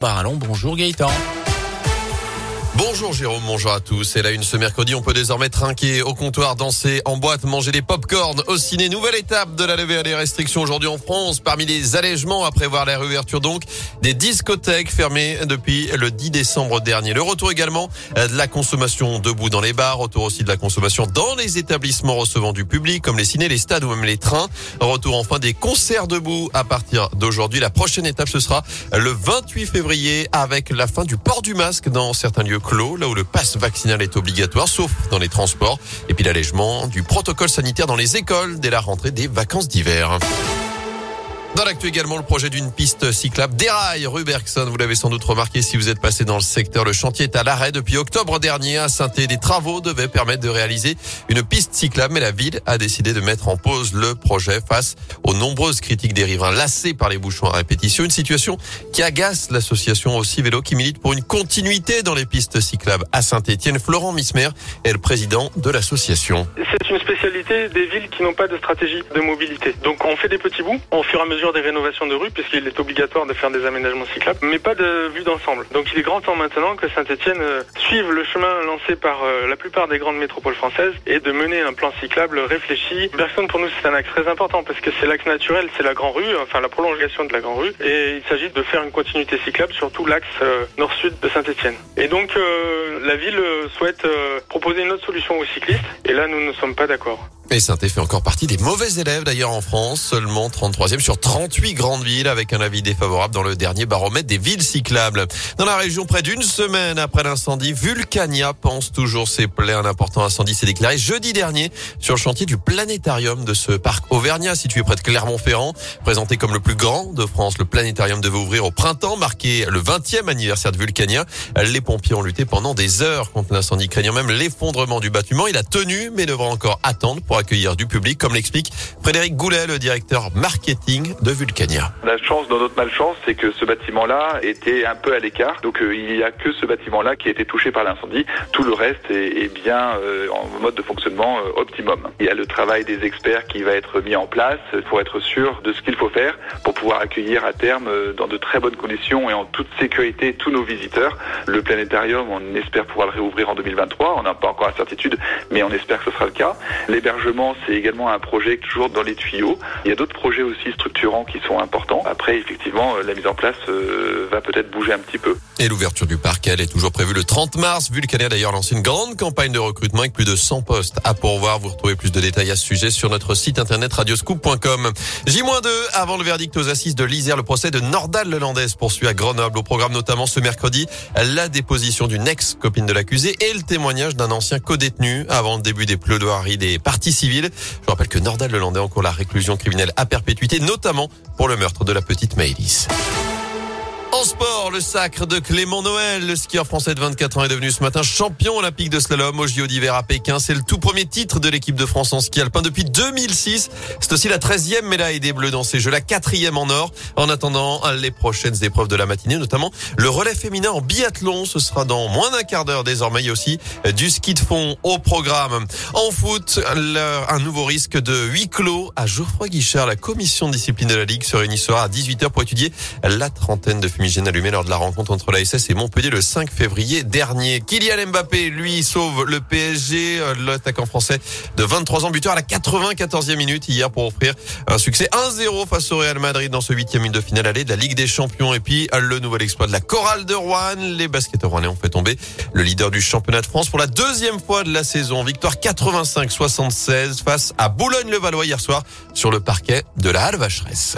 Parlons, bonjour Gaëtan. Bonjour Jérôme, bonjour à tous. Et là, une ce mercredi, on peut désormais trinquer au comptoir, danser en boîte, manger des pop-corn au ciné. Nouvelle étape de la levée des restrictions aujourd'hui en France. Parmi les allègements à prévoir la réouverture donc des discothèques fermées depuis le 10 décembre dernier. Le retour également de la consommation debout dans les bars, retour aussi de la consommation dans les établissements recevant du public comme les ciné, les stades ou même les trains. Retour enfin des concerts debout à partir d'aujourd'hui. La prochaine étape, ce sera le 28 février avec la fin du port du masque dans certains lieux là où le passe vaccinal est obligatoire, sauf dans les transports, et puis l'allègement du protocole sanitaire dans les écoles dès la rentrée des vacances d'hiver. Dans l'actu également, le projet d'une piste cyclable déraille rue Bergson. Vous l'avez sans doute remarqué si vous êtes passé dans le secteur. Le chantier est à l'arrêt depuis octobre dernier à saint Des travaux devaient permettre de réaliser une piste cyclable, mais la ville a décidé de mettre en pause le projet face aux nombreuses critiques des riverains lassés par les bouchons à répétition. Une situation qui agace l'association aussi vélo qui milite pour une continuité dans les pistes cyclables à Saint-Etienne. Florent Mismer est le président de l'association. C'est une spécialité des villes qui n'ont pas de stratégie de mobilité. Donc on fait des petits bouts au fur et à mesure des rénovations de rue, puisqu'il est obligatoire de faire des aménagements cyclables, mais pas de vue d'ensemble. Donc il est grand temps maintenant que Saint-Etienne euh, suive le chemin lancé par euh, la plupart des grandes métropoles françaises et de mener un plan cyclable réfléchi. Bergson pour nous c'est un axe très important parce que c'est l'axe naturel, c'est la grande rue, enfin la prolongation de la grande rue, et il s'agit de faire une continuité cyclable sur tout l'axe euh, nord-sud de Saint-Etienne. Et donc la ville souhaite proposer une autre solution aux cyclistes, et là nous ne sommes pas d'accord. Et saint fait encore partie des mauvais élèves d'ailleurs en France, seulement 33e sur 38 grandes villes avec un avis défavorable dans le dernier baromètre des villes cyclables. Dans la région, près d'une semaine après l'incendie, Vulcania pense toujours ses plaies. Un important incendie s'est déclaré jeudi dernier sur le chantier du planétarium de ce parc Auvergnat situé près de Clermont-Ferrand. Présenté comme le plus grand de France, le planétarium devait ouvrir au printemps, marqué le 20e anniversaire de Vulcania. Les pompiers ont lutté pendant des heures contre l'incendie, craignant même l'effondrement du bâtiment. Il a tenu, mais devra encore attendre pour accueillir du public, comme l'explique Frédéric Goulet, le directeur marketing de Vulcania. La chance dans notre malchance, c'est que ce bâtiment-là était un peu à l'écart. Donc euh, il n'y a que ce bâtiment-là qui a été touché par l'incendie. Tout le reste est, bien euh, en mode de fonctionnement euh, optimum. Il y a le travail des experts qui va être mis en place pour être sûr de ce qu'il faut faire pour pouvoir accueillir à terme dans de très bonnes conditions et en toute sécurité tous nos visiteurs. Le planétarium, on espère pouvoir le réouvrir en 2023. On n'a pas encore la certitude, mais on espère que ce sera le cas. C'est également un projet toujours dans les tuyaux. Il y a d'autres projets aussi structurants qui sont importants. Après, effectivement, euh, la mise en place euh, va peut-être bouger un petit peu. Et l'ouverture du parc, elle est toujours prévue le 30 mars. Vulcania a d'ailleurs lancé une grande campagne de recrutement avec plus de 100 postes à pourvoir. Vous retrouvez plus de détails à ce sujet sur notre site internet radioscoop.com. J-2 avant le verdict aux assises de l'Isère. Le procès de Nordal Lelandaise poursuit à Grenoble. Au programme notamment ce mercredi, la déposition d'une ex-copine de l'accusé et le témoignage d'un ancien co-détenu avant le début des plaidoiries des parties Je rappelle que Nordal Lelandais a encore la réclusion criminelle à perpétuité, notamment pour le meurtre de la petite Maëlys. En sport, le sacre de Clément Noël, le skieur français de 24 ans est devenu ce matin champion olympique de slalom au JO d'hiver à Pékin. C'est le tout premier titre de l'équipe de France en ski alpin depuis 2006. C'est aussi la 13e médaille des Bleus dans ces Jeux, la quatrième en or. En attendant les prochaines épreuves de la matinée, notamment le relais féminin en biathlon. Ce sera dans moins d'un quart d'heure désormais. Il y a aussi du ski de fond au programme. En foot, un nouveau risque de huis clos à Geoffroy Guichard. La commission de discipline de la Ligue se soir à 18h pour étudier la trentaine de fumigènes allumés lors de la rencontre entre la SS et Montpellier le 5 février dernier. Kylian Mbappé, lui, sauve le PSG, euh, l'attaquant français de 23 ans, buteur à la 94e minute hier pour offrir un succès 1-0 face au Real Madrid dans ce huitième de finale allée de la Ligue des Champions. Et puis, le nouvel exploit de la chorale de Rouen. Les basketteurs rouennais ont fait tomber le leader du championnat de France pour la deuxième fois de la saison. Victoire 85-76 face à Boulogne-le-Valois hier soir sur le parquet de la Halle Vacheresse.